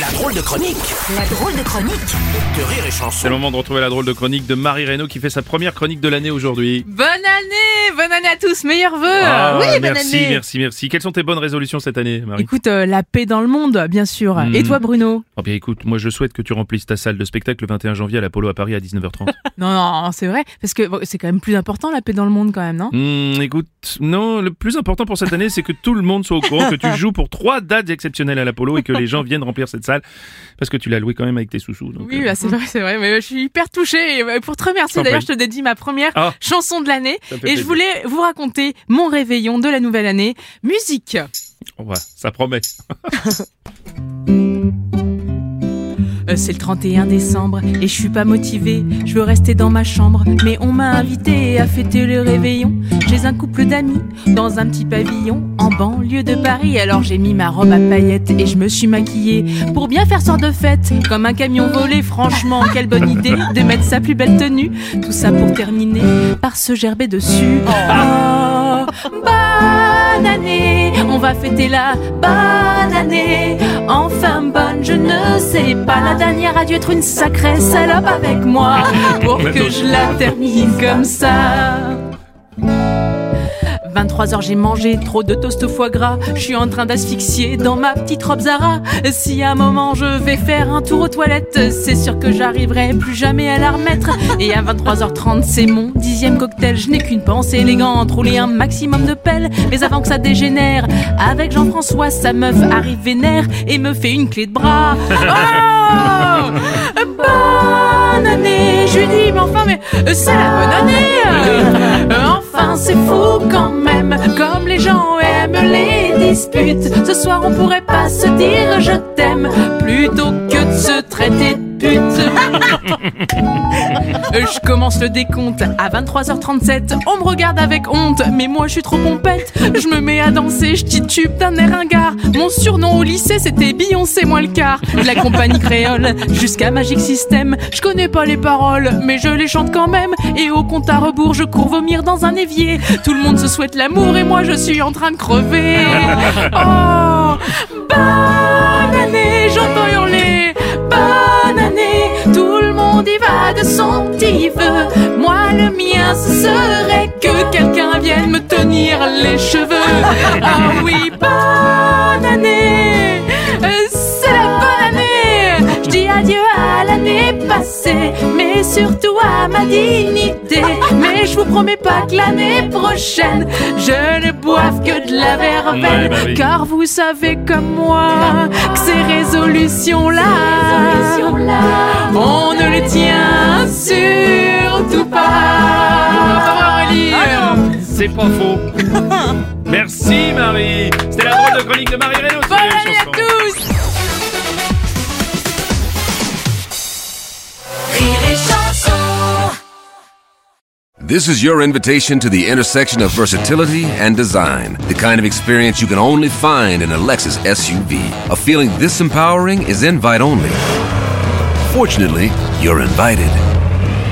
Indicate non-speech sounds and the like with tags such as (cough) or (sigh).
La drôle de chronique La drôle de chronique de Rire et C'est le moment de retrouver la drôle de chronique de Marie Reynaud qui fait sa première chronique de l'année aujourd'hui. Bonne année Bonne année à tous, meilleurs vœux Ah, Oui, bonne merci, année merci, merci. Quelles sont tes bonnes résolutions cette année, Marie Écoute, euh, la paix dans le monde, bien sûr. Hmm. Et toi, Bruno Oh bien écoute, moi je souhaite que tu remplisses ta salle de spectacle le 21 janvier à l'Apollo à Paris à 19h30. (laughs) Non, non, c'est vrai, parce que bon, c'est quand même plus important, la paix dans le monde, quand même, non Hmm, écoute, non, le plus important pour cette année, c'est que tout le monde soit au courant que tu (laughs) joues pour trois dates exceptionnelles à l'Apollo et que les gens viennent remplir cette salle parce que tu l'as loué quand même avec tes sous-sous. donc, Oui, euh, bah, c'est vrai, c'est vrai, mais je suis hyper touchée. Et euh, pour te remercier, d'ailleurs, je te dédie ma première Ah. chanson de l'année. Et je voulais vous raconter mon réveillon de la nouvelle année. Musique oh, ouais, ça promet. (laughs) Euh, C'est le 31 décembre et je suis pas motivée. Je veux rester dans ma chambre, mais on m'a invité à fêter le réveillon chez un couple d'amis dans un petit pavillon en banlieue de Paris. Alors j'ai mis ma robe à paillettes et je me suis maquillée pour bien faire sorte de fête, comme un camion volé. Franchement, quelle bonne idée de mettre sa plus belle tenue. Tout ça pour terminer par se gerber dessus. Oh, bonne année, on va fêter la bonne année. Enfin bonne, je ne sais pas. La dernière a dû être une sacrée salope avec moi (laughs) pour que je la termine comme ça. 23h j'ai mangé trop de toast au foie gras. Je suis en train d'asphyxier dans ma petite robe Zara. Si à un moment je vais faire un tour aux toilettes C'est sûr que j'arriverai plus jamais à la remettre. Et à 23h30 c'est mon dixième cocktail. Je n'ai qu'une pensée élégante Rouler un maximum de pelles Mais avant que ça dégénère Avec Jean-François sa meuf arrive vénère Et me fait une clé de bras. (laughs) Oh Bonne année Je lui dis mais enfin mais c'est la bonne année. (laughs) Enfin c'est fou quand même Comme les gens aiment les disputes. Ce soir on pourrait pas se dire je t'aime Plutôt que de se traiter Je commence le décompte à 23h37 On me regarde avec honte Mais moi je suis trop pompette. Je me mets à danser, je titube d'un air ringard. Mon surnom au lycée c'était Beyoncé moins le quart. De la compagnie créole jusqu'à Magic System. Je connais pas les paroles Mais je les chante quand même. Et au compte à rebours je cours vomir dans un évier. Tout le monde se souhaite l'amour Et moi je suis en train de crever. Oh de son petit vœu Moi le mien ce serait que quelqu'un vienne me tenir les cheveux. Ah oui bonne année C'est la bonne année. Je dis adieu à l'année passée Mais surtout à ma dignité. Mais je vous promets pas que l'année prochaine Je ne boive que de la verveine. Ouais, bah oui. Car vous savez comme moi Que ces résolutions-là On ne les tient surtout pas Aurélie ah C'est pas faux. (laughs) Merci Marie. C'était la drôle de chronique de Marie Reynaud. Bonne année à tous This is your invitation to the intersection of versatility and design. The kind of experience you can only find in a Lexus SUV. A feeling this empowering is invite only. Fortunately, you're invited.